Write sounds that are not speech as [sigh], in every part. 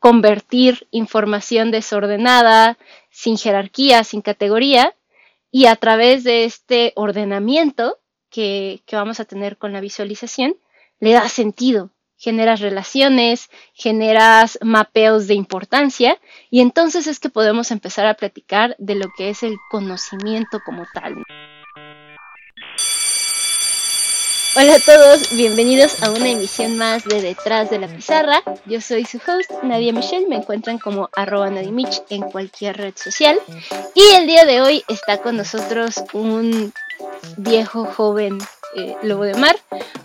convertir información desordenada, sin jerarquía, sin categoría, y a través de este ordenamiento que, que vamos a tener con la visualización, le da sentido, generas relaciones, generas mapeos de importancia y entonces es que podemos empezar a platicar de lo que es el conocimiento como tal. Hola a todos, bienvenidos a una emisión más de Detrás de la Pizarra. Yo soy su host, Nadia Michelle, me encuentran como arroba Nadimich en cualquier red social. Y el día de hoy está con nosotros un viejo joven eh, Lobo de Mar,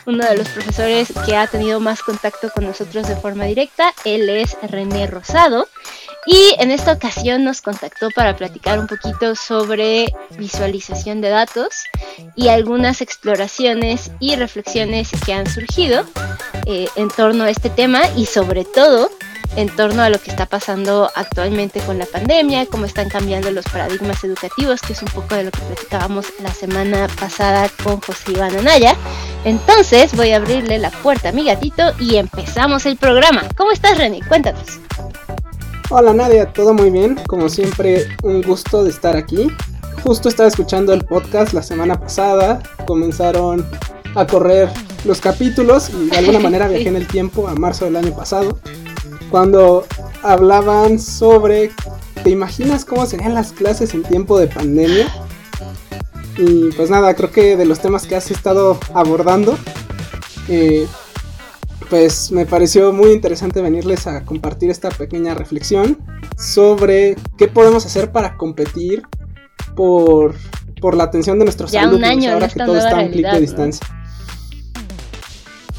uno de los profesores que ha tenido más contacto con nosotros de forma directa. Él es René Rosado. Y en esta ocasión nos contactó para platicar un poquito sobre visualización de datos y algunas exploraciones y reflexiones que han surgido eh, en torno a este tema y sobre todo en torno a lo que está pasando actualmente con la pandemia, cómo están cambiando los paradigmas educativos, que es un poco de lo que platicábamos la semana pasada con José Iván Anaya. Entonces voy a abrirle la puerta a mi gatito y empezamos el programa. ¿Cómo estás, René? Cuéntanos. Hola Nadia, todo muy bien. Como siempre, un gusto de estar aquí. Justo estaba escuchando el podcast la semana pasada. Comenzaron a correr los capítulos y de alguna [laughs] manera viajé en el tiempo a marzo del año pasado cuando hablaban sobre, ¿te imaginas cómo serían las clases en tiempo de pandemia? Y pues nada, creo que de los temas que has estado abordando, eh, pues me pareció muy interesante venirles a compartir esta pequeña reflexión sobre qué podemos hacer para competir por, por la atención de nuestros alumnos ahora que todo está a un clic de distancia.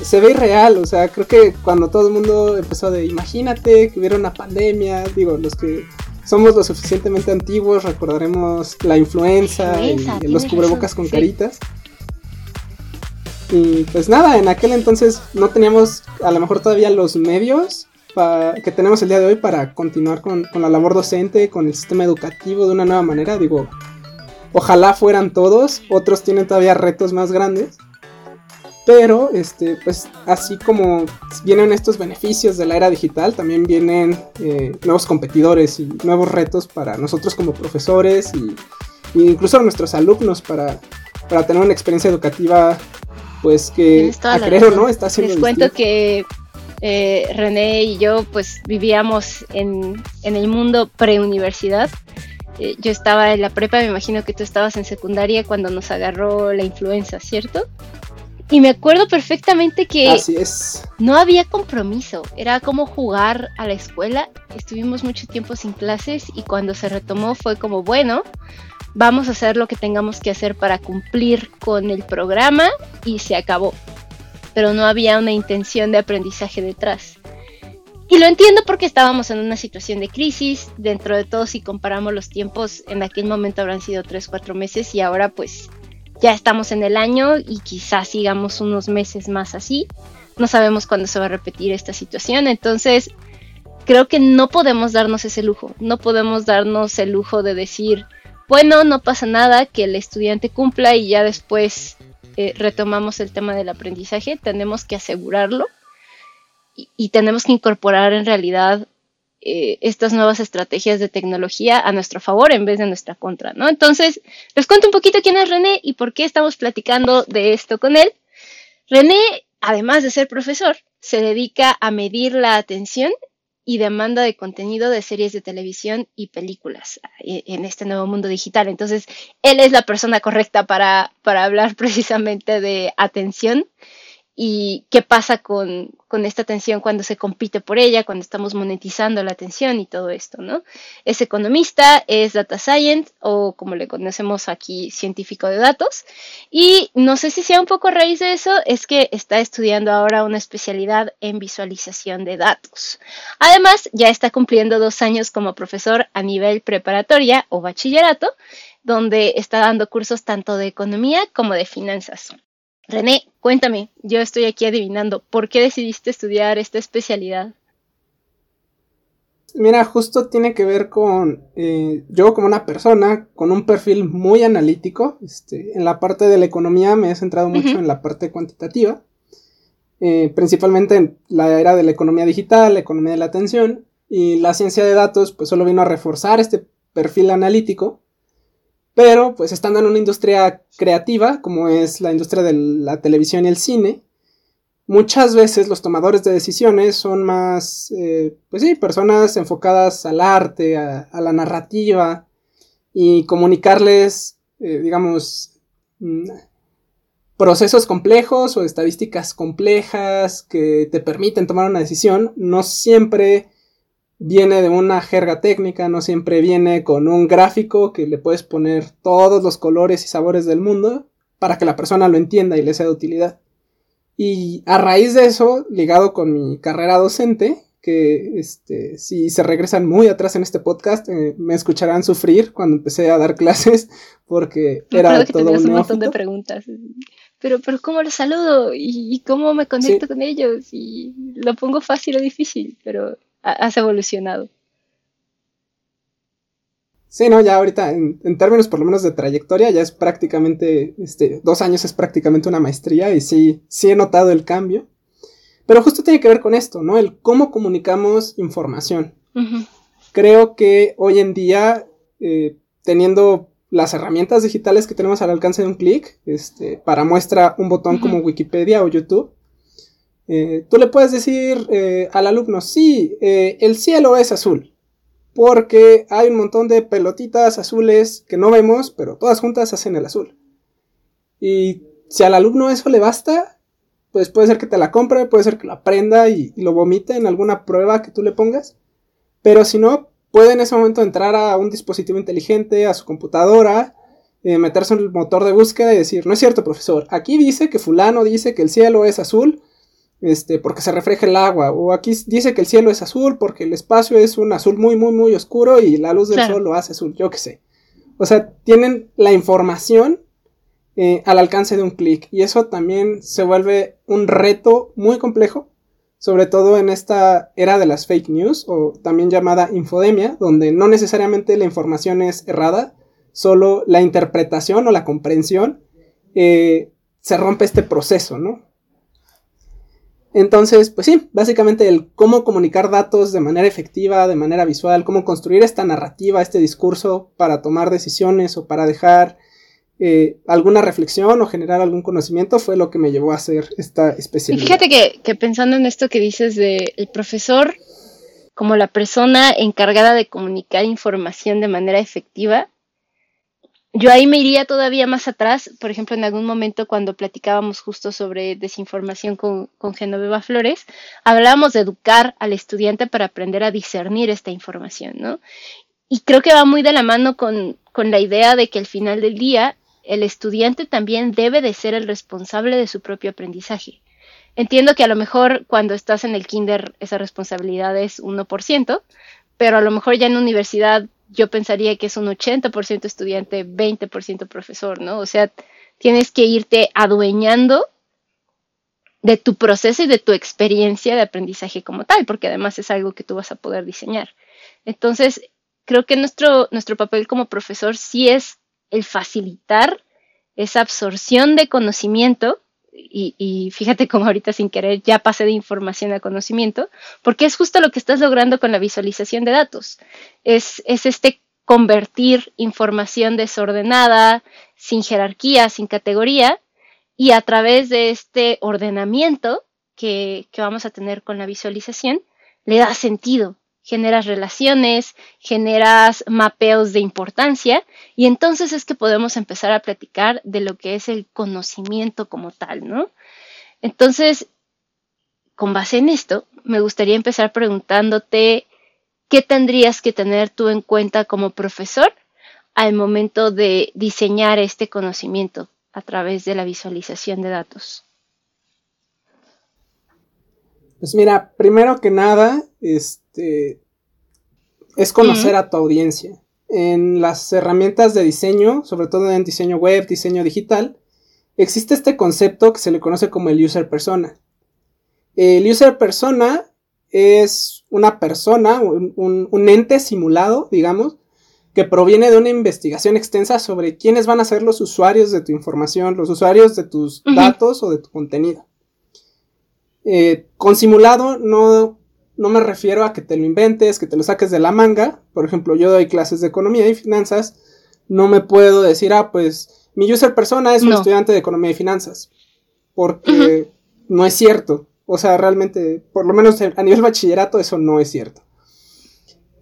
Se ve irreal, o sea, creo que cuando todo el mundo empezó de imagínate que hubiera una pandemia, digo, los que somos lo suficientemente antiguos recordaremos la influenza, y, los cubrebocas con caritas. Y pues nada, en aquel entonces no teníamos a lo mejor todavía los medios que tenemos el día de hoy para continuar con, la labor docente, con el sistema educativo de una nueva manera. Digo, ojalá fueran todos, otros tienen todavía retos más grandes. Pero, este, pues así como vienen estos beneficios de la era digital, también vienen eh, nuevos competidores y nuevos retos para nosotros como profesores y, incluso nuestros alumnos para, para, tener una experiencia educativa, pues que a creer no está haciendo. Les cuento que eh, René y yo, pues vivíamos en, en el mundo preuniversidad. Eh, yo estaba en la prepa, me imagino que tú estabas en secundaria cuando nos agarró la influenza, ¿cierto? Y me acuerdo perfectamente que es. no había compromiso, era como jugar a la escuela. Estuvimos mucho tiempo sin clases y cuando se retomó fue como, bueno, vamos a hacer lo que tengamos que hacer para cumplir con el programa y se acabó. Pero no había una intención de aprendizaje detrás. Y lo entiendo porque estábamos en una situación de crisis. Dentro de todo, si comparamos los tiempos, en aquel momento habrán sido 3, 4 meses y ahora pues ya estamos en el año y quizás sigamos unos meses más así. No sabemos cuándo se va a repetir esta situación, entonces creo que no podemos darnos ese lujo, no podemos darnos el lujo de decir, bueno, no pasa nada, que el estudiante cumpla y ya después eh, retomamos el tema del aprendizaje, tenemos que asegurarlo y tenemos que incorporar en realidad eh, estas nuevas estrategias de tecnología a nuestro favor en vez de nuestra contra, ¿no? Entonces, les cuento un poquito quién es René y por qué estamos platicando de esto con él. René, además de ser profesor, se dedica a medir la atención y demanda de contenido de series de televisión y películas eh, en este nuevo mundo digital. Entonces, él es la persona correcta para, para hablar [laughs] precisamente de atención y qué pasa con, esta atención cuando se compite por ella, cuando estamos monetizando la atención y todo esto, ¿no? Es economista, es data science o como le conocemos aquí, científico de datos. Y no sé si sea un poco a raíz de eso, es que está estudiando ahora una especialidad en visualización de datos. Además, ya está cumpliendo dos años como profesor a nivel preparatoria o bachillerato, donde está dando cursos tanto de economía como de finanzas. René, cuéntame, yo estoy aquí adivinando, ¿por qué decidiste estudiar esta especialidad? Mira, justo tiene que ver con eh, yo como una persona con un perfil muy analítico. Este, en la parte de la economía me he centrado mucho en la parte cuantitativa, eh, principalmente en la era de la economía digital, la economía de la atención. y la ciencia de datos pues solo vino a reforzar este perfil analítico, pero pues estando en una industria creativa como es la industria de la televisión y el cine, muchas veces los tomadores de decisiones son más, eh, pues sí, personas enfocadas al arte, a, la narrativa y comunicarles, eh, digamos, mm, procesos complejos o estadísticas complejas que te permiten tomar una decisión, no siempre viene de una jerga técnica, no siempre viene con un gráfico que le puedes poner todos los colores y sabores del mundo para que la persona lo entienda y le sea de utilidad. Y a raíz de eso, ligado con mi carrera docente, que este, si se regresan muy atrás en este podcast, eh, me escucharán sufrir cuando empecé a dar [laughs] clases, porque era todo un, montón de preguntas. Pero, pero ¿cómo los saludo? ¿Y, cómo me conecto con ellos? Y lo pongo fácil o difícil, pero has evolucionado. Sí, no, ya ahorita, en, términos por lo menos de trayectoria, ya es prácticamente, este, dos años es prácticamente una maestría y sí, sí he notado el cambio. Pero justo tiene que ver con esto, ¿no? El cómo comunicamos información. Creo que hoy en día, eh, teniendo las herramientas digitales que tenemos al alcance de un clic, este, para muestra un botón como Wikipedia o YouTube, eh, tú le puedes decir eh, al alumno, sí, el cielo es azul porque hay un montón de pelotitas azules que no vemos, pero todas juntas hacen el azul. Y si al alumno eso le basta, pues puede ser que te la compre, puede ser que lo aprenda y, lo vomite en alguna prueba que tú le pongas. Pero si no, puede en ese momento entrar a un dispositivo inteligente, a su computadora, eh, meterse en el motor de búsqueda y decir, no es cierto, profesor, aquí dice que fulano dice que el cielo es azul, este, porque se refleja el agua, o aquí dice que el cielo es azul porque el espacio es un azul muy, muy, muy oscuro y la luz del sol lo hace azul, yo qué sé. O sea, tienen la información eh, al alcance de un clic y eso también se vuelve un reto muy complejo, sobre todo en esta era de las fake news o también llamada infodemia, donde no necesariamente la información es errada, solo la interpretación o la comprensión eh, se rompe este proceso, ¿no? Entonces, pues sí, básicamente el cómo comunicar datos de manera efectiva, de manera visual, cómo construir esta narrativa, este discurso para tomar decisiones o para dejar eh, alguna reflexión o generar algún conocimiento fue lo que me llevó a hacer esta especialidad. fíjate que, que pensando en esto que dices de el profesor como la persona encargada de comunicar información de manera efectiva, yo ahí me iría todavía más atrás, por ejemplo, en algún momento cuando platicábamos justo sobre desinformación con, con Genoveva Flores, hablábamos de educar al estudiante para aprender a discernir esta información, ¿no? Y creo que va muy de la mano con, con la idea de que al final del día el estudiante también debe de ser el responsable de su propio aprendizaje. Entiendo que a lo mejor cuando estás en el kinder esa responsabilidad es 1%, pero a lo mejor ya en universidad yo pensaría que es un 80% estudiante, 20% profesor, ¿no? O sea, tienes que irte adueñando de tu proceso y de tu experiencia de aprendizaje como tal, porque además es algo que tú vas a poder diseñar. Entonces, creo que nuestro, nuestro papel como profesor sí es el facilitar esa absorción de conocimiento y, fíjate cómo ahorita sin querer ya pasé de información a conocimiento, porque es justo lo que estás logrando con la visualización de datos. Es, este convertir información desordenada, sin jerarquía, sin categoría, y a través de este ordenamiento que, que vamos a tener con la visualización, le da sentido, generas relaciones, generas mapeos de importancia y entonces es que podemos empezar a platicar de lo que es el conocimiento como tal, ¿no? Entonces, con base en esto, me gustaría empezar preguntándote qué tendrías que tener tú en cuenta como profesor al momento de diseñar este conocimiento a través de la visualización de datos. Pues mira, primero que nada, este, es conocer a tu audiencia. En las herramientas de diseño, sobre todo en diseño web, diseño digital, existe este concepto que se le conoce como el user persona. El user persona es una persona, un, ente simulado, digamos, que proviene de una investigación extensa sobre quiénes van a ser los usuarios de tu información, los usuarios de tus datos o de tu contenido. Eh, con simulado no no me refiero a que te lo inventes, que te lo saques de la manga. Por ejemplo, yo doy clases de economía y finanzas. No me puedo decir, ah, pues mi user persona es un estudiante de economía y finanzas. Porque no es cierto. O sea, realmente, por lo menos a nivel bachillerato, eso no es cierto.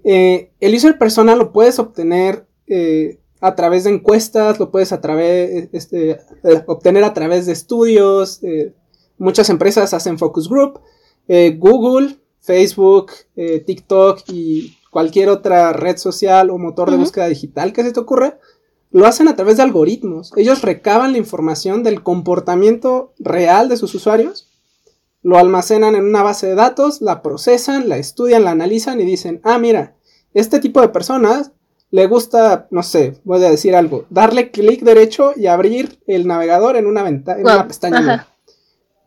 Eh, el user persona lo puedes obtener eh, a través de encuestas, lo puedes a través, este, eh, obtener a través de estudios. Muchas empresas hacen focus group. Google Facebook, eh, TikTok y cualquier otra red social o motor de búsqueda digital que se te ocurra, lo hacen a través de algoritmos. Ellos recaban la información del comportamiento real de sus usuarios, lo almacenan en una base de datos, la procesan, la estudian, la analizan y dicen, ah, mira, este tipo de personas le gusta, no sé, voy a decir algo, darle clic derecho y abrir el navegador en una, ventana, en una pestaña.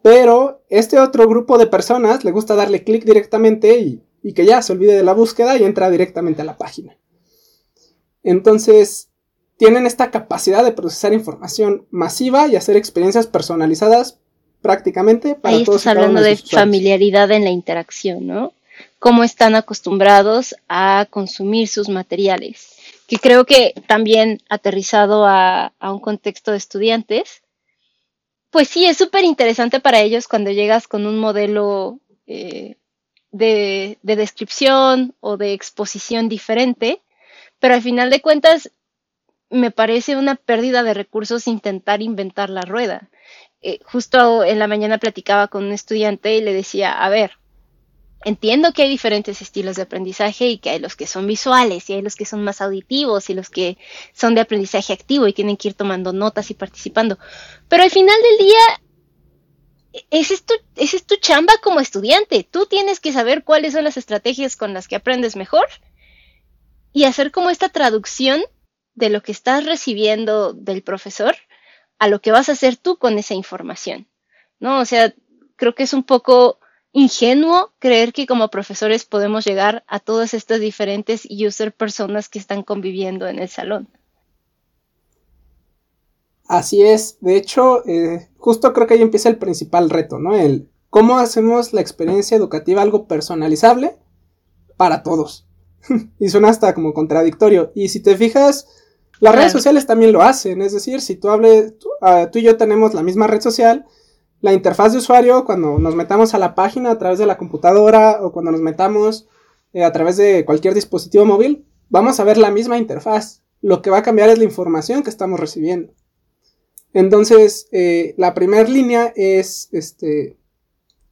Pero este otro grupo de personas le gusta darle clic directamente y, que ya se olvide de la búsqueda y entra directamente a la página. Entonces, tienen esta capacidad de procesar información masiva y hacer experiencias personalizadas prácticamente para Ahí estás hablando de, familiaridad en la interacción, ¿no? Cómo están acostumbrados a consumir sus materiales. Que creo que también aterrizado a un contexto de estudiantes, pues sí, es súper interesante para ellos cuando llegas con un modelo eh, de, descripción o de exposición diferente, pero al final de cuentas me parece una pérdida de recursos intentar inventar la rueda. Eh, justo en la mañana platicaba con un estudiante y le decía, a ver, entiendo que hay diferentes estilos de aprendizaje y que hay los que son visuales y hay los que son más auditivos y los que son de aprendizaje activo y tienen que ir tomando notas y participando. Pero al final del día, ese es tu, ese es tu chamba como estudiante. Tú tienes que saber cuáles son las estrategias con las que aprendes mejor y hacer como esta traducción de lo que estás recibiendo del profesor a lo que vas a hacer tú con esa información. ¿No? O sea, creo que es un poco ingenuo creer que como profesores podemos llegar a todas estas diferentes user personas que están conviviendo en el salón. Así es, de hecho, eh, justo creo que ahí empieza el principal reto, ¿no? El cómo hacemos la experiencia educativa algo personalizable para todos. [laughs] y suena hasta como contradictorio. Y si te fijas, las redes sociales también lo hacen, es decir, si tú hables, ah, tú y yo tenemos la misma red social, la interfaz de usuario cuando nos metamos a la página a través de la computadora o cuando nos metamos eh, a través de cualquier dispositivo móvil, vamos a ver la misma interfaz. Lo que va a cambiar es la información que estamos recibiendo. Entonces, eh, la primera línea es, este,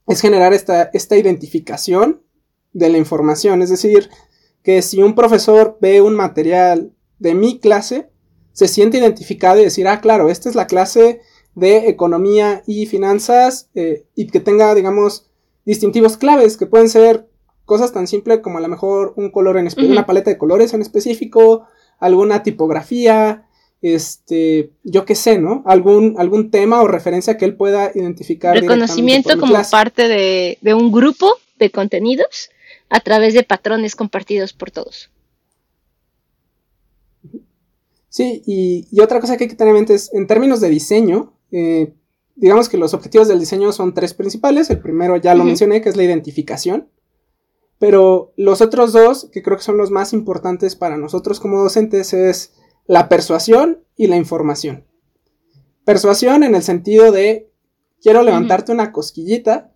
es generar esta, esta identificación de la información. Es decir, que si un profesor ve un material de mi clase, se siente identificado y decir, ah, claro, esta es la clase de economía y finanzas eh, y que tenga, digamos, distintivos claves que pueden ser cosas tan simples como a lo mejor un color en específico, una paleta de colores en específico, alguna tipografía, este, yo qué sé, ¿no? Algún, algún tema o referencia que él pueda identificar. Reconocimiento como parte de, de, un grupo de contenidos a través de patrones compartidos por todos. Sí, y, y otra cosa que hay que tener en mente es, en términos de diseño, eh, digamos que los objetivos del diseño son tres principales. El primero ya lo mencioné, que es la identificación. Pero los otros dos, que creo que son los más importantes para nosotros como docentes, es la persuasión y la información. Persuasión en el sentido de quiero levantarte una cosquillita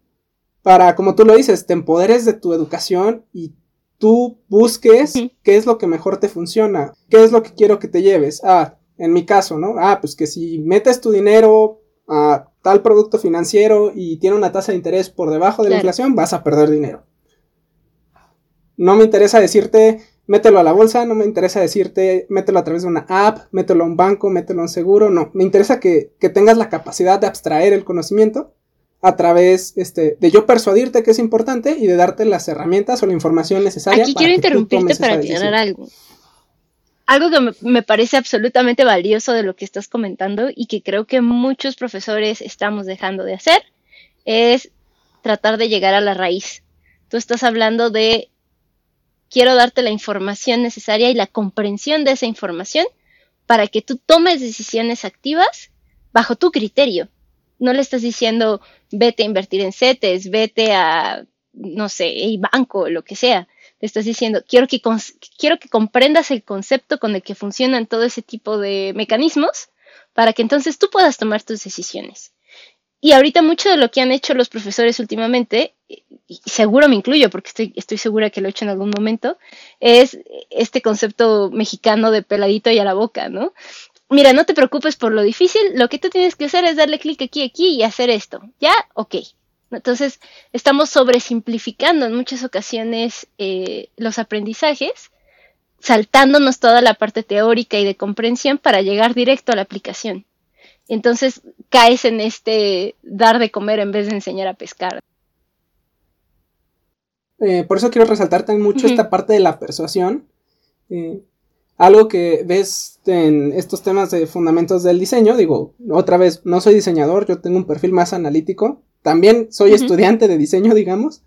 para, como tú lo dices, te empoderes de tu educación y tú busques qué es lo que mejor te funciona, qué es lo que quiero que te lleves. Ah, en mi caso, ¿no? Ah, pues que si metes tu dinero a tal producto financiero y tiene una tasa de interés por debajo de la inflación, vas a perder dinero. No me interesa decirte, mételo a la bolsa, no me interesa decirte, mételo a través de una app, mételo a un banco, mételo a un seguro, no. Me interesa que, tengas la capacidad de abstraer el conocimiento a través este, de yo persuadirte que es importante y de darte las herramientas o la información necesaria. Aquí quiero interrumpirte para aclarar algo algo que me, parece absolutamente valioso de lo que estás comentando y que creo que muchos profesores estamos dejando de hacer es tratar de llegar a la raíz. Tú estás hablando de quiero darte la información necesaria y la comprensión de esa información para que tú tomes decisiones activas bajo tu criterio. No le estás diciendo vete a invertir en CETES, vete a no sé, el banco, lo que sea. Estás diciendo, quiero que, quiero que comprendas el concepto con el que funcionan todo ese tipo de mecanismos para que entonces tú puedas tomar tus decisiones. Y ahorita mucho de lo que han hecho los profesores últimamente, y seguro me incluyo porque estoy, estoy segura que lo he hecho en algún momento, es este concepto mexicano de peladito y a la boca, ¿no? Mira, no te preocupes por lo difícil, lo que tú tienes que hacer es darle clic aquí, aquí y hacer esto. ¿Ya? Ok. Entonces, estamos sobresimplificando en muchas ocasiones eh, los aprendizajes, saltándonos toda la parte teórica y de comprensión para llegar directo a la aplicación. Entonces, caes en este dar de comer en vez de enseñar a pescar. Eh, por eso quiero resaltar también mucho esta parte de la persuasión. Eh, algo que ves en estos temas de fundamentos del diseño, digo, otra vez, no soy diseñador, yo tengo un perfil más analítico, también soy estudiante de diseño, digamos,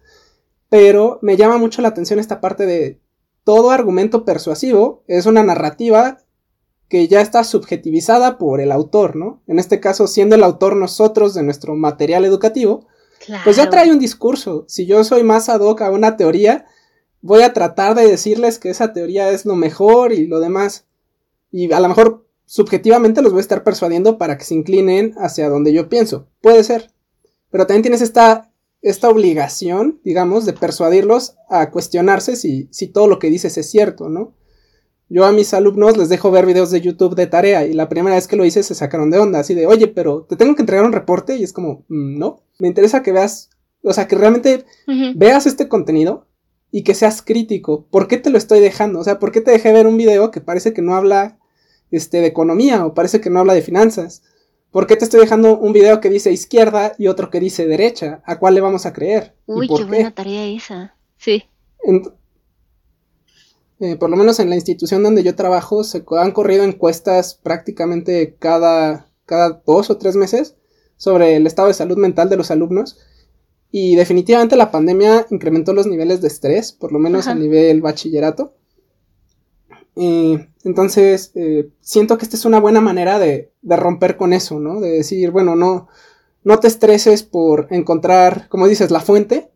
pero me llama mucho la atención esta parte de todo argumento persuasivo es una narrativa que ya está subjetivizada por el autor, ¿no? En este caso, siendo el autor nosotros de nuestro material educativo, pues ya trae un discurso. Si yo soy más ad hoc a una teoría, voy a tratar de decirles que esa teoría es lo mejor y lo demás. Y a lo mejor subjetivamente los voy a estar persuadiendo para que se inclinen hacia donde yo pienso. Puede ser. Pero también tienes esta, esta obligación, digamos, de persuadirlos a cuestionarse si, si todo lo que dices es cierto, ¿no? Yo a mis alumnos les dejo ver videos de YouTube de tarea y la primera vez que lo hice se sacaron de onda, así de, oye, pero te tengo que entregar un reporte y es como, mm, no, me interesa que veas, o sea, que realmente veas este contenido y que seas crítico. ¿Por qué te lo estoy dejando? O sea, ¿por qué te dejé ver un video que parece que no habla este, de economía o parece que no habla de finanzas? ¿Por qué te estoy dejando un video que dice izquierda y otro que dice derecha? ¿A cuál le vamos a creer? Uy, qué, buena tarea esa. Sí. Eh, por lo menos en la institución donde yo trabajo, se han corrido encuestas prácticamente cada, cada dos o tres meses sobre el estado de salud mental de los alumnos. Y definitivamente la pandemia incrementó los niveles de estrés, por lo menos a nivel bachillerato. Entonces, eh, siento que esta es una buena manera de, de, romper con eso, ¿no? De decir, bueno, no, no te estreses por encontrar, como dices, la fuente,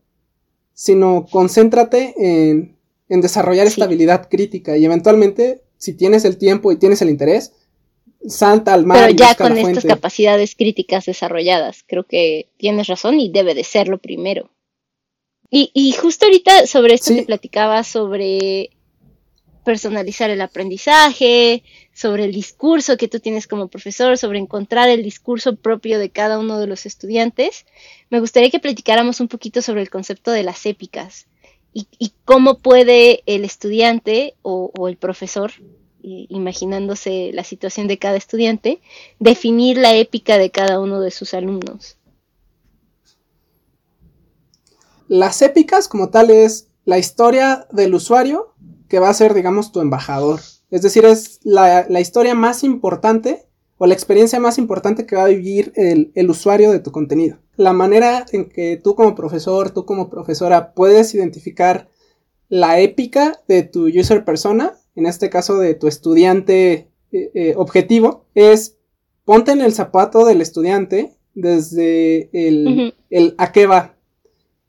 sino concéntrate en en desarrollar esta habilidad crítica y eventualmente, si tienes el tiempo y tienes el interés, salta al mar. Pero ya con estas capacidades críticas desarrolladas, creo que tienes razón y debe de serlo primero. Y, justo ahorita sobre esto que platicaba sobre personalizar el aprendizaje, sobre el discurso que tú tienes como profesor, sobre encontrar el discurso propio de cada uno de los estudiantes, me gustaría que platicáramos un poquito sobre el concepto de las épicas y, cómo puede el estudiante o, el profesor, imaginándose la situación de cada estudiante, definir la épica de cada uno de sus alumnos. Las épicas como tal es la historia del usuario que va a ser, digamos, tu embajador. Es decir, es la, la historia más importante o la experiencia más importante que va a vivir el, usuario de tu contenido. La manera en que tú como profesor, tú como profesora puedes identificar la épica de tu user persona, en este caso de tu estudiante eh, eh, objetivo, es ponte en el zapato del estudiante desde el, a qué va.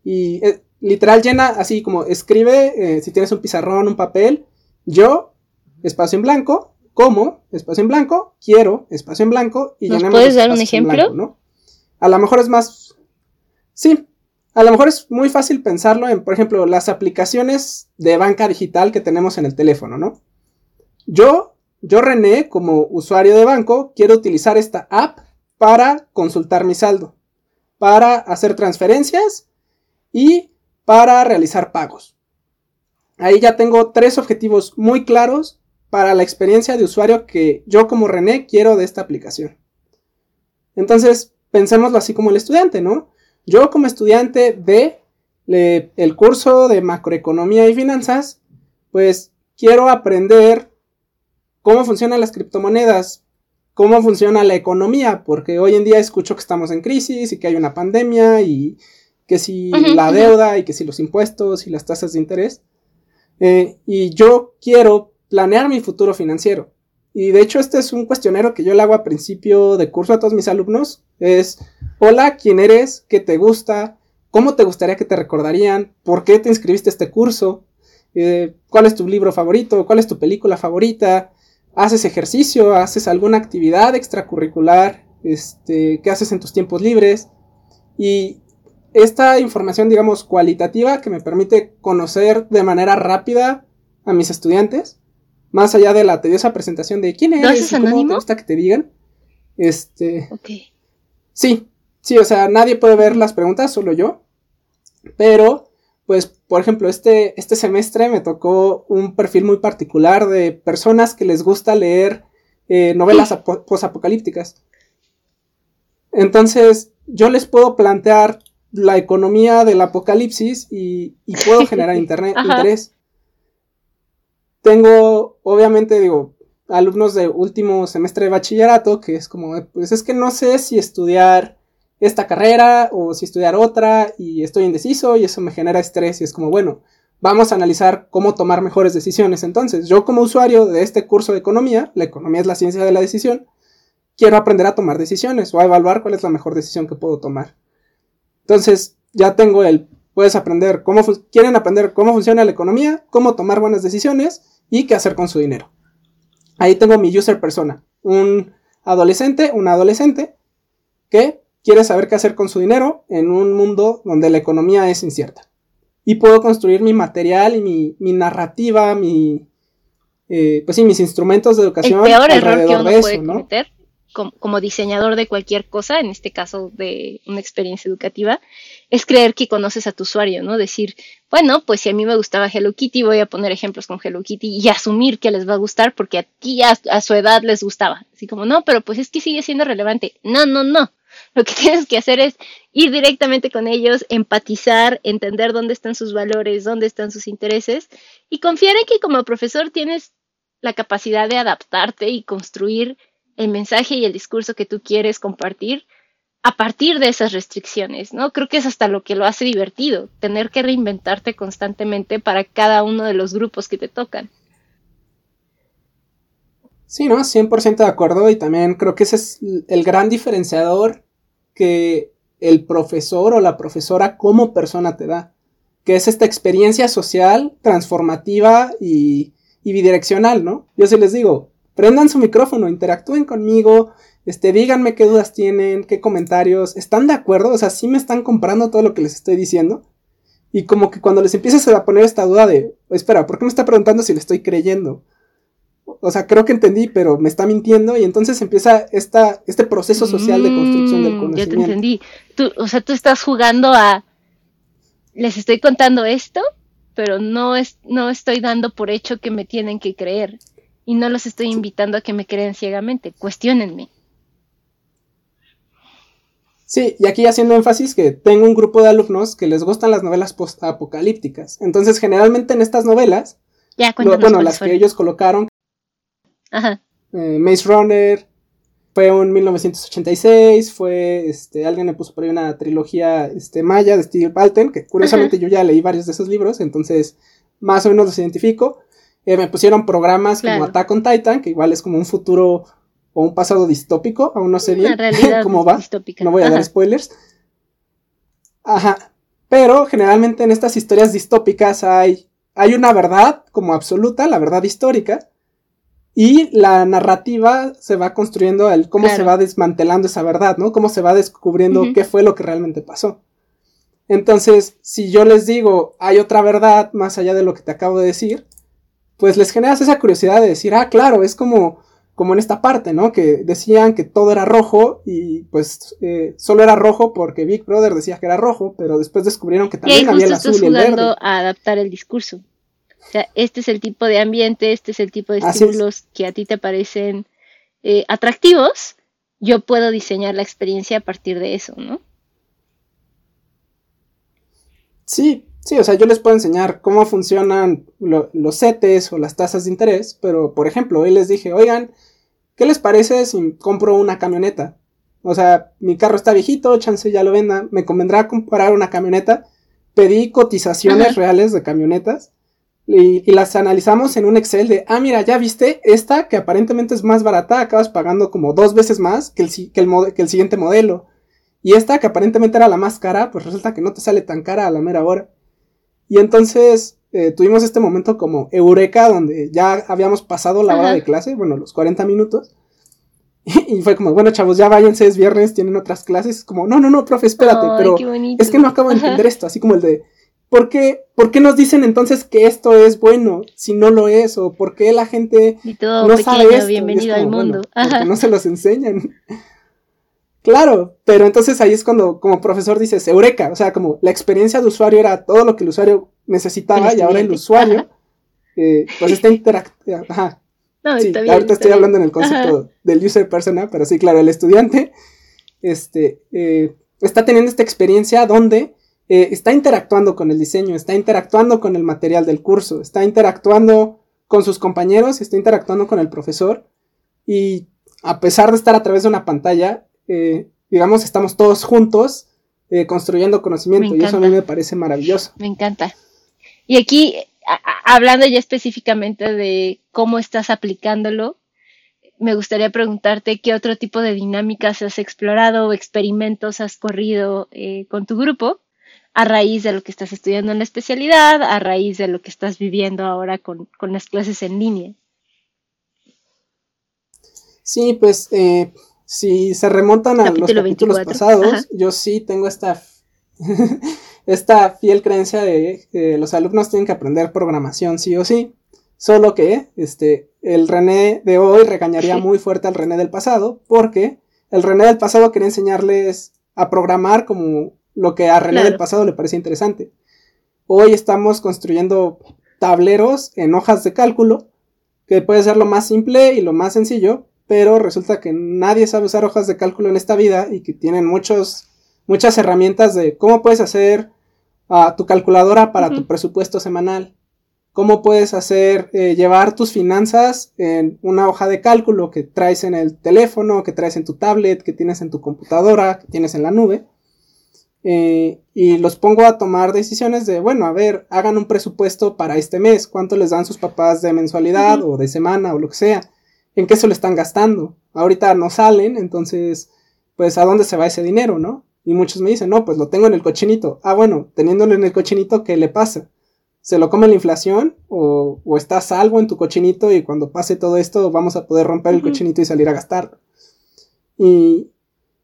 Y eh, literal llena así como escribe, si tienes un pizarrón, un papel, yo, espacio en blanco, como, espacio en blanco, quiero, espacio en blanco y ¿Nos puedes dar un ejemplo? ¿no? A lo mejor es más... Sí, a lo mejor es muy fácil pensarlo en, por ejemplo, las aplicaciones de banca digital que tenemos en el teléfono, ¿no? Yo, yo René, como usuario de banco, quiero utilizar esta app para consultar mi saldo, para hacer transferencias y para realizar pagos. Ahí ya tengo tres objetivos muy claros para la experiencia de usuario que yo como René quiero de esta aplicación. Entonces, pensémoslo así como el estudiante, ¿no? Yo como estudiante de el curso de macroeconomía y finanzas, pues quiero aprender cómo funcionan las criptomonedas, cómo funciona la economía, porque hoy en día escucho que estamos en crisis y que hay una pandemia y que si la deuda y que si los impuestos y las tasas de interés. Eh, y yo quiero planear mi futuro financiero. Y de hecho este es un cuestionario que yo le hago a principio de curso a todos mis alumnos. Es, hola, ¿quién eres? ¿Qué te gusta? cómo te gustaría que te recordarían, por qué te inscribiste a este curso, eh, cuál es tu libro favorito, cuál es tu película favorita, haces ejercicio, haces alguna actividad extracurricular, este, qué haces en tus tiempos libres. Y esta información, digamos, cualitativa que me permite conocer de manera rápida a mis estudiantes, más allá de la tediosa presentación de quién eres y cómo te gusta que te digan. Este. Sí, sí, o sea, nadie puede ver las preguntas, solo yo. Pero, pues, por ejemplo, este, este semestre me tocó un perfil muy particular de personas que les gusta leer eh, novelas posapocalípticas. Entonces, yo les puedo plantear la economía del apocalipsis y, puedo [laughs] generar internet, interés. Tengo, obviamente, digo, alumnos de último semestre de bachillerato que es como, pues es que no sé si estudiar esta carrera o si estudiar otra y estoy indeciso y eso me genera estrés y es como, bueno, vamos a analizar cómo tomar mejores decisiones. Entonces, yo como usuario de este curso de economía, la economía es la ciencia de la decisión, quiero aprender a tomar decisiones o a evaluar cuál es la mejor decisión que puedo tomar. Entonces, ya tengo el, puedes aprender cómo, quieren aprender cómo funciona la economía, cómo tomar buenas decisiones y qué hacer con su dinero. Ahí tengo mi user persona, un adolescente, una adolescente que quiere saber qué hacer con su dinero en un mundo donde la economía es incierta. Y puedo construir mi material y mi, narrativa, mi, eh, pues sí, mis instrumentos de educación. El peor error que uno puede cometer como, diseñador de cualquier cosa, en este caso de una experiencia educativa, es creer que conoces a tu usuario, ¿no? Decir, bueno, pues si a mí me gustaba Hello Kitty, voy a poner ejemplos con Hello Kitty y asumir que les va a gustar porque a ti a, a su edad les gustaba. Así como, no, pero pues es que sigue siendo relevante. No, no, no. Lo que [laughs] tienes que hacer es ir directamente con ellos, empatizar, entender dónde están sus valores, dónde están sus intereses y confiar en que como profesor tienes la capacidad de adaptarte y construir el mensaje y el discurso que tú quieres compartir a partir de esas restricciones, ¿no? Creo que es hasta lo que lo hace divertido, tener que reinventarte constantemente para cada uno de los grupos que te tocan. Sí, ¿no? 100% de acuerdo y también creo que ese es el gran diferenciador que el profesor o la profesora como persona te da, que es esta experiencia social transformativa y, y bidireccional, ¿no? Yo sí les digo, prendan su micrófono, interactúen conmigo, este, díganme qué dudas tienen, qué comentarios, ¿están de acuerdo? O sea, sí me están comprando todo lo que les estoy diciendo. Y como que cuando les empiezas a poner esta duda de, espera, ¿por qué me está preguntando si le estoy creyendo? O sea, creo que entendí, pero me está mintiendo y entonces empieza esta, este proceso social de construcción del conocimiento. Mm, ya te entendí. Tú, o sea, tú estás jugando a, les estoy contando esto, pero no, es, no estoy dando por hecho que me tienen que creer y no los estoy invitando a que me crean ciegamente. Cuestiónenme. Sí, y aquí haciendo énfasis que tengo un grupo de alumnos que les gustan las novelas post-apocalípticas. Entonces, generalmente en estas novelas, bueno, las que ellos colocaron, Ajá. Eh, Maze Runner, fue un 1986, fue, este, alguien me puso por ahí una trilogía, este, maya de Steve Balten, que curiosamente yo ya leí varios de esos libros, entonces más o menos los identifico. Eh, me pusieron programas como Attack on Titan, que igual es como un futuro o un pasado distópico, aún no sé bien [laughs] cómo va. No voy a dar spoilers. Ajá. Pero generalmente en estas historias distópicas hay, hay una verdad como absoluta, la verdad histórica, y la narrativa se va construyendo el cómo se va desmantelando esa verdad, ¿no? Cómo se va descubriendo qué fue lo que realmente pasó. Entonces, si yo les digo, hay otra verdad más allá de lo que te acabo de decir, pues les generas esa curiosidad de decir, ah, claro, es como, como en esta parte, ¿no? Que decían que todo era rojo y pues eh, solo era rojo porque Big Brother decía que era rojo, pero después descubrieron que también había el azul y el verde. a adaptar el discurso. O sea, este es el tipo de ambiente, este es el tipo de estímulos que a ti te parecen eh, atractivos. Yo puedo diseñar la experiencia a partir de eso, ¿no? Sí, Sí, o sea, yo les puedo enseñar cómo funcionan los CETES o las tasas de interés, pero por ejemplo, hoy les dije, oigan, ¿qué les parece si compro una camioneta? O sea, mi carro está viejito, chance ya lo venda, me convendrá comprar una camioneta. Pedí cotizaciones reales de camionetas y, las analizamos en un Excel de, ah, mira, ya viste, esta que aparentemente es más barata, acabas pagando como dos veces más que el, que el, que el siguiente modelo. Y esta, que aparentemente era la más cara, pues resulta que no te sale tan cara a la mera hora. Y entonces eh, tuvimos este momento como eureka, donde ya habíamos pasado la hora de clase, bueno, los 40 minutos. [laughs] Y, fue como, bueno, chavos, ya váyanse, es viernes, tienen otras clases. Como, no, no, no, profe, espérate, pero es que no acabo de entender esto, así como el de, ¿por qué, ¿por qué nos dicen entonces que esto es bueno si no lo es? ¿O por qué la gente no sabe esto? Bienvenido al mundo. porque no se los enseñan. Claro, pero entonces ahí es cuando como profesor dices, eureka, o sea, como la experiencia de usuario era todo lo que el usuario necesitaba y ahora el usuario eh, pues está interactuando. Ajá. No, sí, ahorita estoy hablando en el concepto del user persona, pero sí, claro, el estudiante este, eh, está teniendo esta experiencia donde eh, está interactuando con el diseño, está interactuando con el material del curso, está interactuando con sus compañeros, está interactuando con el profesor y a pesar de estar a través de una pantalla, eh, digamos, estamos todos juntos eh, construyendo conocimiento y eso a mí me parece maravilloso. Me encanta. Y aquí, hablando ya específicamente de cómo estás aplicándolo, me gustaría preguntarte qué otro tipo de dinámicas has explorado o experimentos has corrido eh, con tu grupo a raíz de lo que estás estudiando en la especialidad, a raíz de lo que estás viviendo ahora con, con las clases en línea. Sí, pues eh, si se remontan a los capítulos pasados, yo sí tengo esta, [laughs] esta fiel creencia de que los alumnos tienen que aprender programación sí o sí. Solo que este, el René de hoy regañaría muy fuerte al René del pasado, porque el René del pasado quería enseñarles a programar como lo que a René del pasado le parece interesante. Hoy estamos construyendo tableros en hojas de cálculo, que puede ser lo más simple y lo más sencillo, pero resulta que nadie sabe usar hojas de cálculo en esta vida y que tienen muchos, muchas herramientas de cómo puedes hacer uh, tu calculadora para tu presupuesto semanal, cómo puedes hacer eh, llevar tus finanzas en una hoja de cálculo que traes en el teléfono, que traes en tu tablet, que tienes en tu computadora, que tienes en la nube. Eh, y los pongo a tomar decisiones de, bueno, a ver, hagan un presupuesto para este mes, cuánto les dan sus papás de mensualidad o de semana o lo que sea en qué se lo están gastando. Ahorita no salen, entonces, pues, ¿a dónde se va ese dinero, no? Y muchos me dicen, no, pues lo tengo en el cochinito. Ah, bueno, teniéndolo en el cochinito, ¿qué le pasa? ¿Se lo come la inflación? ¿O, o está salvo en tu cochinito y cuando pase todo esto vamos a poder romper el cochinito y salir a gastar? Y,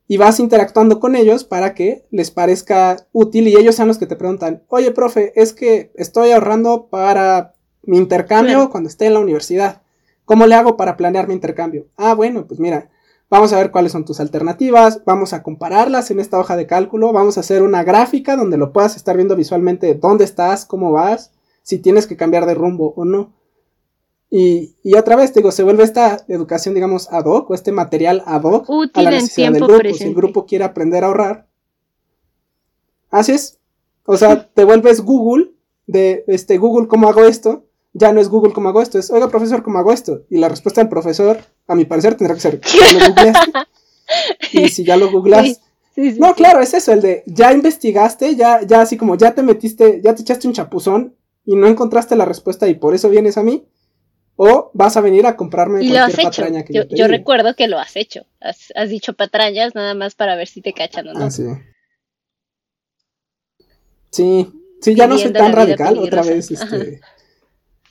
y vas interactuando con ellos para que les parezca útil y ellos sean los que te preguntan, oye, profe, es que estoy ahorrando para mi intercambio cuando esté en la universidad. ¿Cómo le hago para planear mi intercambio? Ah, bueno, pues mira, vamos a ver cuáles son tus alternativas, vamos a compararlas en esta hoja de cálculo, vamos a hacer una gráfica donde lo puedas estar viendo visualmente dónde estás, cómo vas, si tienes que cambiar de rumbo o no. Y, y otra vez, digo, se vuelve esta educación, digamos, ad hoc, o este material ad hoc a la necesidad del grupo. Si el grupo quiere aprender a ahorrar, así es. O sea, te vuelves Google, de este Google, ¿cómo hago esto? Ya no es Google cómo hago esto, es, oiga, profesor, ¿cómo hago esto? Y la respuesta del profesor, a mi parecer, tendrá que ser, ¿ya lo [laughs] y si ya lo googlas, no, claro, es eso, el de, ya investigaste, ya, ya así como, ya te metiste, ya te echaste un chapuzón y no encontraste la respuesta y por eso vienes a mí, o vas a venir a comprarme y cualquier patraña que yo, yo, yo recuerdo que lo has hecho, has, dicho patrañas nada más para ver si te cachan o no. Ah, sí. Sí, sí, ya no soy tan radical otra vez, este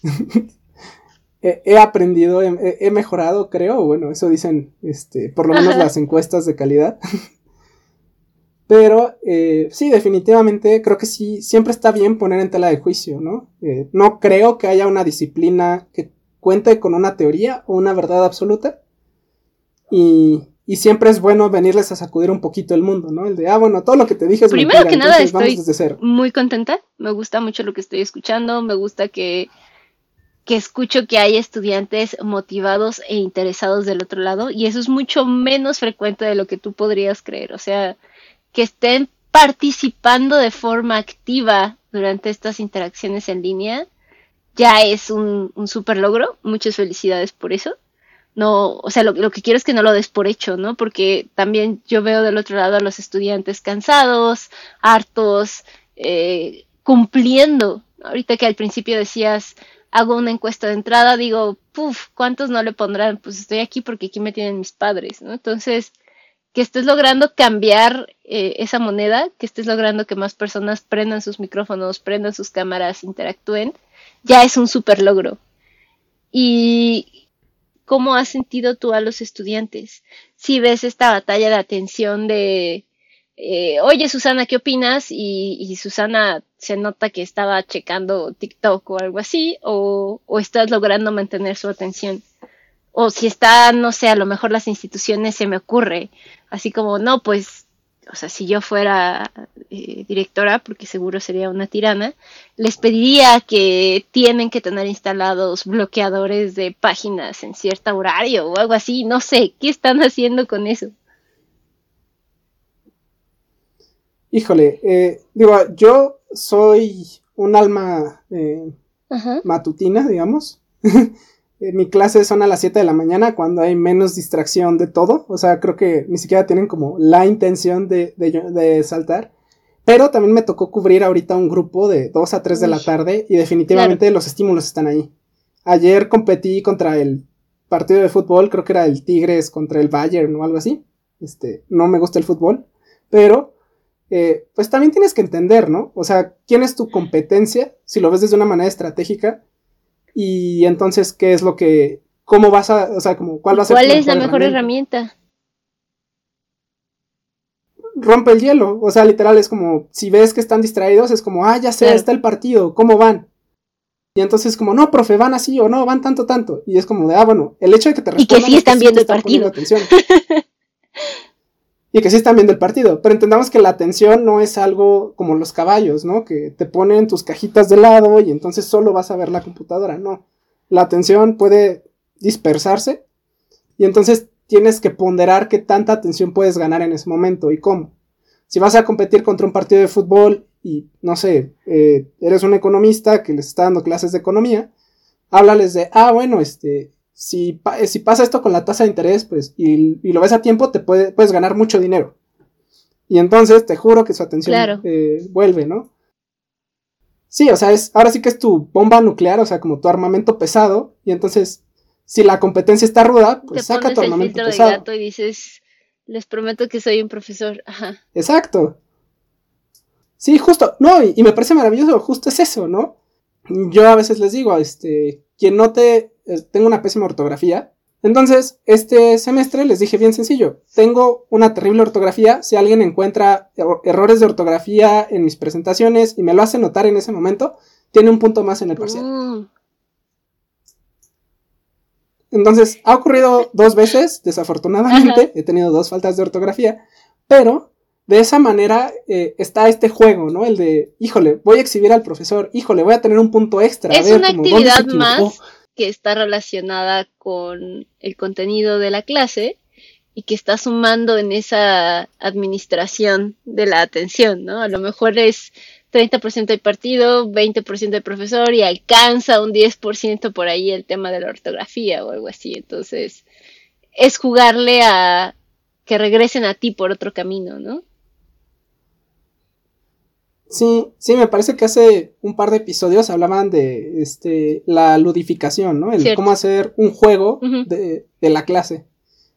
[laughs] he, aprendido, he, mejorado, creo, bueno, eso dicen, este, por lo menos las encuestas de calidad. [laughs] Pero eh, sí, definitivamente creo que sí, siempre está bien poner en tela de juicio, ¿no? Eh, no creo que haya una disciplina que cuente con una teoría o una verdad absoluta. Y, y siempre es bueno venirles a sacudir un poquito el mundo, ¿no? El de, ah, bueno, todo lo que te dije es Primero que nada, estoy muy contenta. Me gusta mucho lo que estoy escuchando. Me gusta que que escucho que hay estudiantes motivados e interesados del otro lado y eso es mucho menos frecuente de lo que tú podrías creer. O sea, que estén participando de forma activa durante estas interacciones en línea ya es un, un super logro. Muchas felicidades por eso. No, o sea, lo, que quiero es que no lo des por hecho, ¿no? Porque también yo veo del otro lado a los estudiantes cansados, hartos, eh, cumpliendo. Ahorita que al principio decías, hago una encuesta de entrada, digo, puff, ¿cuántos no le pondrán? Pues estoy aquí porque aquí me tienen mis padres, ¿no? Entonces, que estés logrando cambiar eh, esa moneda, que estés logrando que más personas prendan sus micrófonos, prendan sus cámaras, interactúen, ya es un super logro. Y cómo has sentido tú a los estudiantes. Si ves esta batalla de atención de, eh, oye Susana, ¿qué opinas? Y, Susana se nota que estaba checando TikTok o algo así, o, o estás logrando mantener su atención. O si está, no sé, a lo mejor las instituciones se me ocurre, así como, no, pues o sea, si yo fuera eh, directora, porque seguro sería una tirana, les pediría que tienen que tener instalados bloqueadores de páginas en cierto horario o algo así. No sé, ¿qué están haciendo con eso? Híjole, eh, digo, yo soy un alma eh, matutina, digamos. [laughs] Eh, mi clase son a las 7 de la mañana cuando hay menos distracción de todo. O sea, creo que ni siquiera tienen como la intención de, de, saltar. Pero también me tocó cubrir ahorita un grupo de 2 a 3 de la tarde y definitivamente los estímulos están ahí. Ayer competí contra el partido de fútbol, creo que era el Tigres contra el Bayern o algo así. Este, no me gusta el fútbol, pero eh, pues también tienes que entender, ¿no? O sea, ¿quién es tu competencia? Si lo ves desde una manera estratégica, y entonces, ¿qué es lo que, cómo vas a, o sea, como, cuál va a ser ¿Cuál es la mejor herramienta? Rompe el hielo, o sea, literal es como, si ves que están distraídos, es como, ah, ya sé, está el partido, ¿cómo van? Y entonces como, no, profe, van así o no, van tanto, tanto. Y es como de, ah, bueno, el hecho de que te respondan... Y que sí están viendo el partido. [laughs] y que sí están viendo el partido. Pero entendamos que la atención no es algo como los caballos, ¿no? Que te ponen tus cajitas de lado y entonces solo vas a ver la computadora. No. La atención puede dispersarse y entonces tienes que ponderar qué tanta atención puedes ganar en ese momento y cómo. Si vas a competir contra un partido de fútbol y, no sé, eh, eres un economista que les está dando clases de economía, háblales de, ah, bueno, este, si, si pasa esto con la tasa de interés, pues, y, lo ves a tiempo, te puedes ganar mucho dinero. Y entonces te juro que su atención eh, vuelve, ¿no? Sí, o sea, es, ahora sí que es tu bomba nuclear, o sea, como tu armamento pesado, y entonces, si la competencia está ruda, pues saca tu armamento el pesado. De gato y dices, les prometo que soy un profesor. Ajá. Exacto. Sí, justo, no, y, y me parece maravilloso, justo es eso, ¿no? Yo a veces les digo, este, quien no te tengo una pésima ortografía. Entonces, este semestre les dije bien sencillo, tengo una terrible ortografía, si alguien encuentra errores de ortografía en mis presentaciones y me lo hace notar en ese momento, tiene un punto más en el parcial. Mm. Entonces, ha ocurrido dos veces, desafortunadamente, he tenido dos faltas de ortografía, pero de esa manera eh, está este juego, ¿no? El de, híjole, voy a exhibir al profesor, híjole, voy a tener un punto extra. Es una actividad más que está relacionada con el contenido de la clase y que está sumando en esa administración de la atención, ¿no? A lo mejor es 30% de partido, 20% de profesor y alcanza un 10% por ahí el tema de la ortografía o algo así. Entonces, es jugarle a que regresen a ti por otro camino, ¿no? Sí, sí, me parece que hace un par de episodios hablaban de este, la ludificación, ¿no? El cómo hacer un juego de, la clase.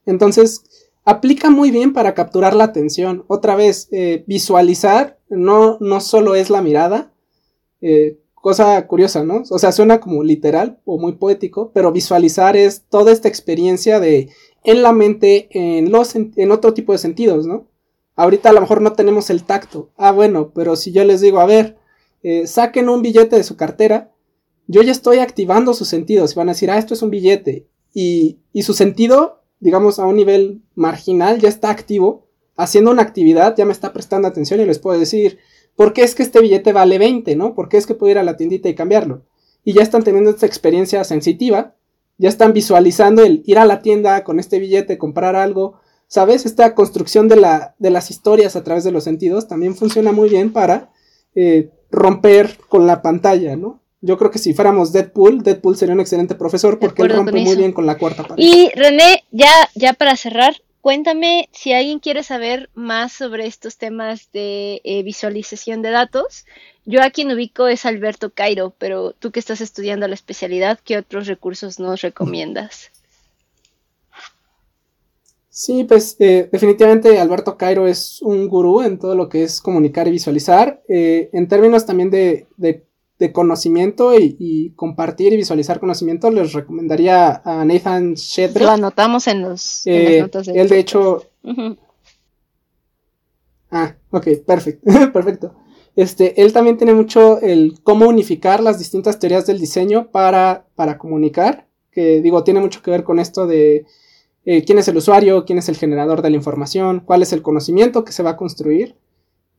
Entonces, aplica muy bien para capturar la atención. Otra vez, eh, visualizar no, no solo es la mirada, eh, cosa curiosa, ¿no? O sea, suena como literal o muy poético, pero visualizar es toda esta experiencia de en la mente, en, los, en otro tipo de sentidos, ¿no? Ahorita a lo mejor no tenemos el tacto. Ah, bueno, pero si yo les digo, a ver, eh, saquen un billete de su cartera, yo ya estoy activando sus sentidos. Van a decir, ah, esto es un billete. Y, y su sentido, digamos, a un nivel marginal, ya está activo. Haciendo una actividad, ya me está prestando atención y les puedo decir, ¿por qué es que este billete vale 20, no? ¿Por qué es que puedo ir a la tiendita y cambiarlo? Y ya están teniendo esta experiencia sensitiva, ya están visualizando el ir a la tienda con este billete, comprar algo, ¿sabes? Esta construcción de, la, de las historias a través de los sentidos también funciona muy bien para eh, romper con la pantalla, ¿no? Yo creo que si fuéramos Deadpool, Deadpool sería un excelente profesor porque él rompe muy bien con la cuarta pared. Y René, ya, ya para cerrar, cuéntame si alguien quiere saber más sobre estos temas de eh, visualización de datos. Yo a quien ubico es Alberto Cairo, pero tú que estás estudiando la especialidad, ¿qué otros recursos nos recomiendas? Sí, pues eh, definitivamente Alberto Cairo es un gurú en todo lo que es comunicar y visualizar. Eh, en términos también de, conocimiento y, compartir y visualizar conocimiento, les recomendaría a Nathan Shedder. Lo anotamos en los en las de Él, de hecho. Ah, ok, perfecto. [laughs] perfecto. Este, él también tiene mucho el cómo unificar las distintas teorías del diseño para, para comunicar, que digo, tiene mucho que ver con esto de eh, quién es el usuario, quién es el generador de la información, cuál es el conocimiento que se va a construir.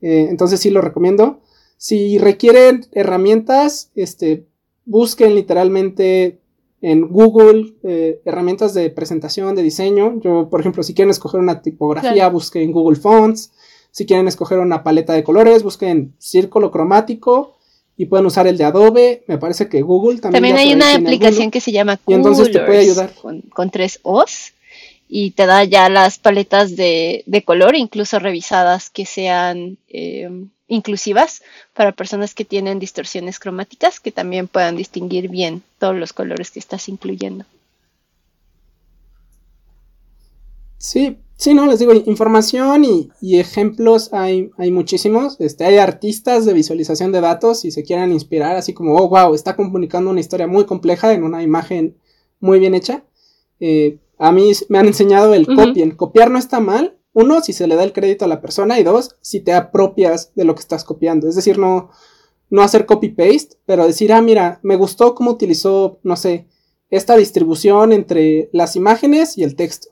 Eh, entonces sí lo recomiendo. Si requieren herramientas, este, busquen literalmente en Google eh, herramientas de presentación, de diseño. Yo, por ejemplo, si quieren escoger una tipografía, busquen en Google Fonts. Si quieren escoger una paleta de colores, busquen círculo cromático y pueden usar el de Adobe. Me parece que Google también. También hay una aplicación que se llama Colors, y entonces te puede ayudar. Con, tres O's y te da ya las paletas de, color, incluso revisadas que sean eh, inclusivas para personas que tienen distorsiones cromáticas, que también puedan distinguir bien todos los colores que estás incluyendo. Sí, Sí, no, les digo, información y, ejemplos hay, hay muchísimos. Este, hay artistas de visualización de datos y se quieran inspirar, así como, oh, wow, está comunicando una historia muy compleja en una imagen muy bien hecha. Eh, a mí me han enseñado el copien. Copiar no está mal. Uno, si se le da el crédito a la persona. Y dos, si te apropias de lo que estás copiando. Es decir, no, no hacer copy-paste, pero decir, ah, mira, me gustó cómo utilizó, no sé, esta distribución entre las imágenes y el texto.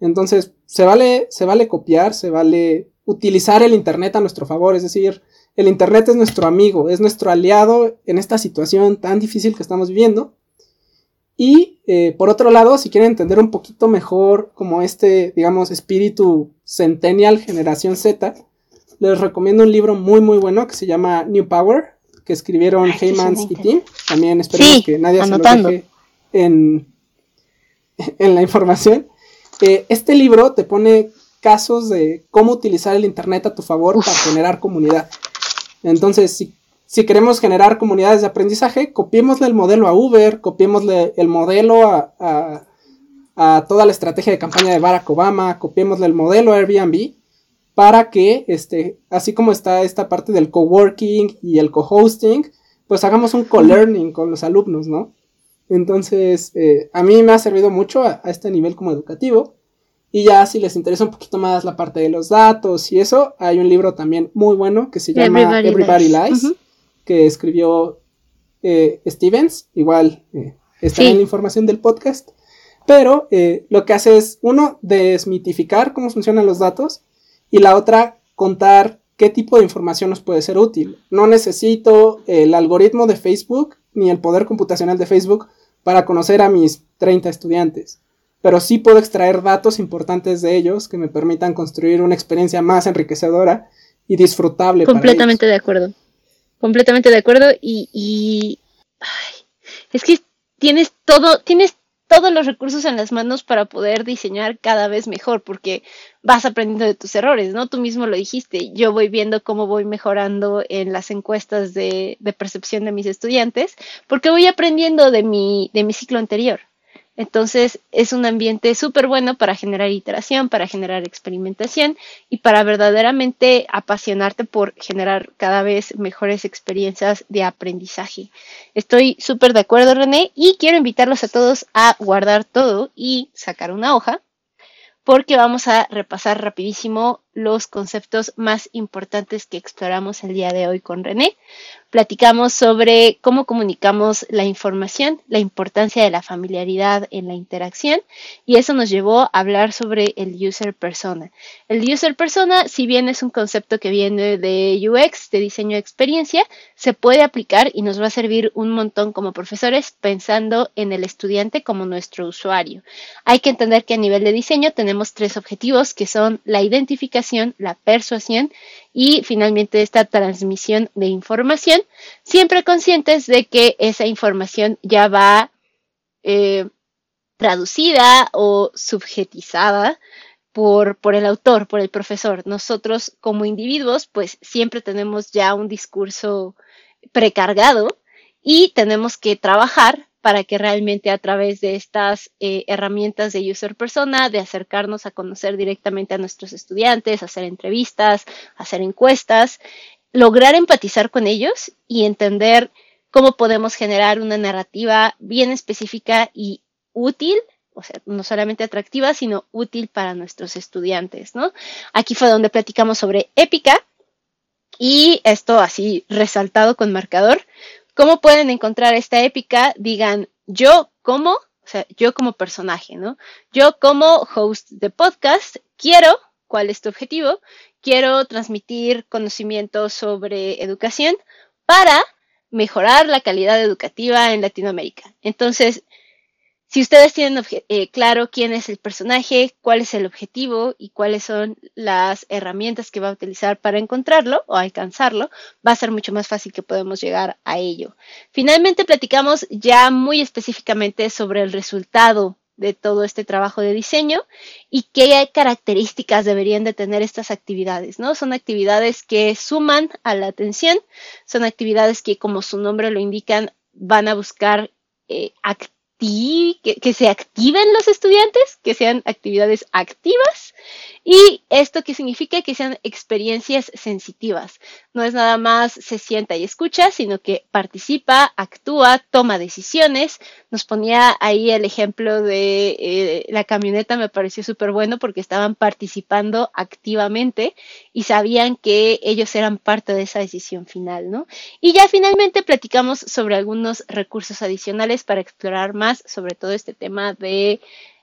Entonces, se vale, se vale copiar, se vale utilizar el Internet a nuestro favor, es decir, el Internet es nuestro amigo, es nuestro aliado en esta situación tan difícil que estamos viviendo. Y eh, por otro lado, si quieren entender un poquito mejor como este, digamos, espíritu centennial generación Z, les recomiendo un libro muy muy bueno que se llama New Power, que escribieron Heymans y Tim. También esperemos que nadie se lo deje en, [laughs] en la información este libro te pone casos de cómo utilizar el Internet a tu favor para generar comunidad. Entonces, si, queremos generar comunidades de aprendizaje, copiémosle el modelo a Uber, copiémosle el modelo a, toda la estrategia de campaña de Barack Obama, copiémosle el modelo a Airbnb para que, este, así como está esta parte del coworking y el co-hosting, pues hagamos un co-learning con los alumnos, ¿no? Entonces, eh, a mí me ha servido mucho a, este nivel como educativo. Y ya si les interesa un poquito más la parte de los datos y eso, hay un libro también muy bueno que se llama Everybody, Lies, que escribió eh, Stevens, igual eh, está en la información del podcast. Pero lo que hace es, uno, desmitificar cómo funcionan los datos y la otra, contar qué tipo de información nos puede ser útil. No necesito el algoritmo de Facebook ni el poder computacional de Facebook para conocer a mis 30 estudiantes, pero sí puedo extraer datos importantes de ellos que me permitan construir una experiencia más enriquecedora y disfrutable. Completamente de acuerdo. Completamente de acuerdo y, es que tienes todo, tienes todos los recursos en las manos para poder diseñar cada vez mejor, porque vas aprendiendo de tus errores, ¿no? Tú mismo lo dijiste, yo voy viendo cómo voy mejorando en las encuestas de, de percepción de mis estudiantes, porque voy aprendiendo de mi, de mi ciclo anterior. Entonces es un ambiente súper bueno para generar iteración, para generar experimentación y para verdaderamente apasionarte por generar cada vez mejores experiencias de aprendizaje. Estoy súper de acuerdo, René, y quiero invitarlos a todos a guardar todo y sacar una hoja porque vamos a repasar rapidísimo los conceptos más importantes que exploramos el día de hoy con René. Platicamos sobre cómo comunicamos la información, la importancia de la familiaridad en la interacción y eso nos llevó a hablar sobre el user persona. El user persona, si bien es un concepto que viene de UX, de diseño de experiencia, se puede aplicar y nos va a servir un montón como profesores pensando en el estudiante como nuestro usuario. Hay que entender que a nivel de diseño tenemos tres objetivos que son la identificación, la persuasión y finalmente esta transmisión de información, siempre conscientes de que esa información ya va eh, traducida o subjetizada por, por, el autor, por el profesor. Nosotros como individuos, pues siempre tenemos ya un discurso precargado y tenemos que trabajar para que realmente a través de estas eh, herramientas de user persona, de acercarnos a conocer directamente a nuestros estudiantes, hacer entrevistas, hacer encuestas, lograr empatizar con ellos y entender cómo podemos generar una narrativa bien específica y útil o sea, no solamente atractiva, sino útil para nuestros estudiantes, ¿no? Aquí fue donde platicamos sobre épica y esto así resaltado con marcador. ¿Cómo pueden encontrar esta épica? Digan, yo como, o sea, yo como personaje, ¿no? Yo como host de podcast quiero, ¿cuál es tu objetivo? Quiero transmitir conocimiento sobre educación para mejorar la calidad educativa en Latinoamérica. Entonces, si ustedes tienen eh, claro quién es el personaje, cuál es el objetivo y cuáles son las herramientas que va a utilizar para encontrarlo o alcanzarlo, va a ser mucho más fácil que podamos llegar a ello. Finalmente platicamos ya muy específicamente sobre el resultado de todo este trabajo de diseño y qué características deberían de tener estas actividades, ¿no? Son actividades que suman a la atención, son actividades que, como su nombre lo indican, van a buscar eh, que, que, se activen los estudiantes, que sean actividades activas y esto que significa que sean experiencias sensitivas. No es nada más se sienta y escucha, sino que participa, actúa, toma decisiones. Nos ponía ahí el ejemplo de eh, la camioneta, me pareció súper bueno porque estaban participando activamente y sabían que ellos eran parte de esa decisión final, ¿no? Y ya finalmente platicamos sobre algunos recursos adicionales para explorar más sobre todo este tema de...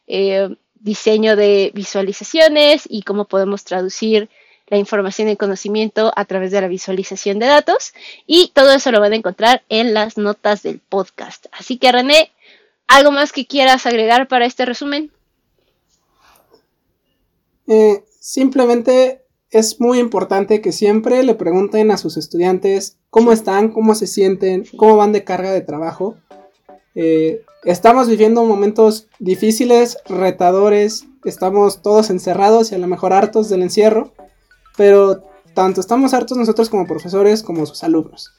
Eh, diseño de visualizaciones y cómo podemos traducir la información y conocimiento a través de la visualización de datos. Y todo eso lo van a encontrar en las notas del podcast. Así que René, ¿algo más que quieras agregar para este resumen? Eh, simplemente es muy importante que siempre le pregunten a sus estudiantes cómo están, cómo se sienten, cómo van de carga de trabajo. Eh, estamos viviendo momentos difíciles, retadores, estamos todos encerrados y a lo mejor hartos del encierro, pero tanto estamos hartos nosotros como profesores como sus alumnos.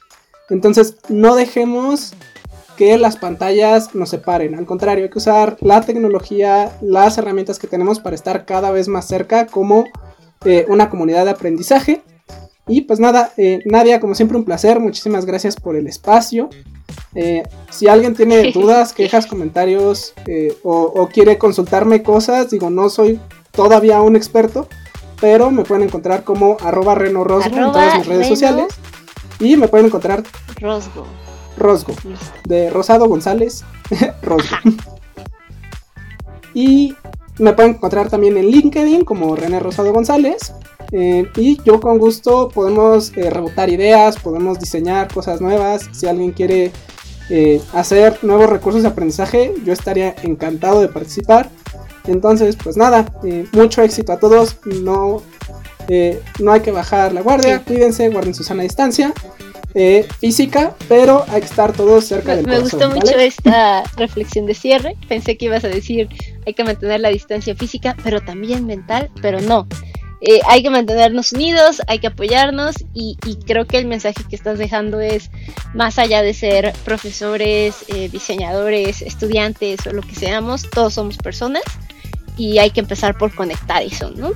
Entonces, no dejemos que las pantallas nos separen. Al contrario, hay que usar la tecnología, las herramientas que tenemos para estar cada vez más cerca como eh, una comunidad de aprendizaje. Y pues nada, eh, Nadia, como siempre un placer, muchísimas gracias por el espacio. Eh, si alguien tiene [laughs] dudas, quejas, comentarios eh, o, quiere consultarme cosas, digo, no soy todavía un experto, pero me pueden encontrar como arroba Reno Rosgo en todas mis redes sociales. Y me pueden encontrar Rosgo. Rosgo. De Rosado González. [laughs] Rosgo. y me pueden encontrar también en LinkedIn como René Rosado González. Eh, y yo con gusto podemos rebotar ideas, podemos diseñar cosas nuevas. Si alguien quiere eh, hacer nuevos recursos de aprendizaje, yo estaría encantado de participar. Entonces, pues nada, eh, mucho éxito a todos. No, eh, no hay que bajar la guardia, cuídense, guarden su sana distancia. física, pero hay que estar todos cerca del Me gustó mucho esta [laughs] reflexión de cierre. Pensé que ibas a decir hay que mantener la distancia física, pero también mental, pero no. Eh, hay que mantenernos unidos, hay que apoyarnos y, creo que el mensaje que estás dejando es más allá de ser profesores, eh, diseñadores, estudiantes o lo que seamos, todos somos personas y hay que empezar por conectar eso, ¿no?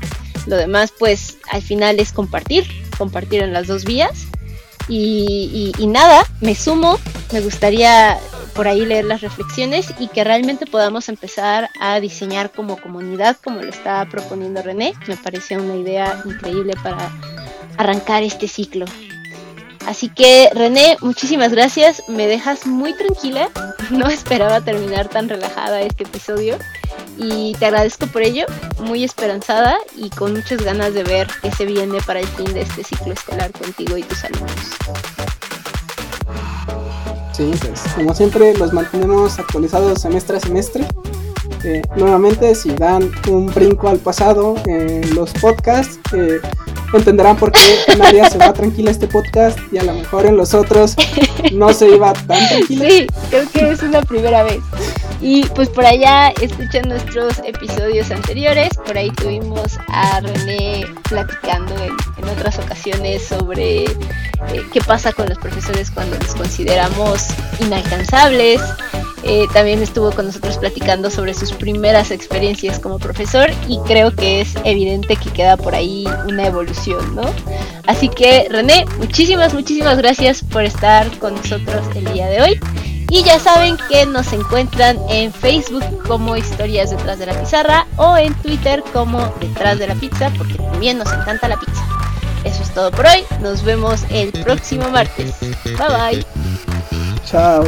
Lo demás pues al final es compartir, compartir en las dos vías y, nada, me sumo, me gustaría por ahí leer las reflexiones y que realmente podamos empezar a diseñar como comunidad, como lo está proponiendo René. Me parece una idea increíble para arrancar este ciclo. Así que René, muchísimas gracias, me dejas muy tranquila, [laughs] no esperaba terminar tan relajada este episodio y te agradezco por ello, muy esperanzada y con muchas ganas de ver qué se viene para el fin de este ciclo escolar contigo y tus alumnos. Sí, pues como siempre los mantenemos actualizados semestre a semestre. Eh, nuevamente, si dan un brinco al pasado en los podcasts, eh, entenderán por qué [laughs] Nadia se va tranquila este podcast y a lo mejor en los otros no se iba tan tranquila. Sí, creo que es una primera vez. Y pues por allá escuchan nuestros episodios anteriores, por ahí tuvimos a René platicando en, otras ocasiones sobre eh, qué pasa con los profesores cuando los consideramos inalcanzables. Eh, también estuvo con nosotros platicando sobre sus primeras experiencias como profesor y creo que es evidente que queda por ahí una evolución, ¿no? Así que René, muchísimas, muchísimas gracias por estar con nosotros el día de hoy. Y ya saben que nos encuentran en Facebook como Historias detrás de la pizarra o en Twitter como Detrás de la pizza, porque también nos encanta la pizza. Eso es todo por hoy. Nos vemos el próximo martes. Bye bye. Chao.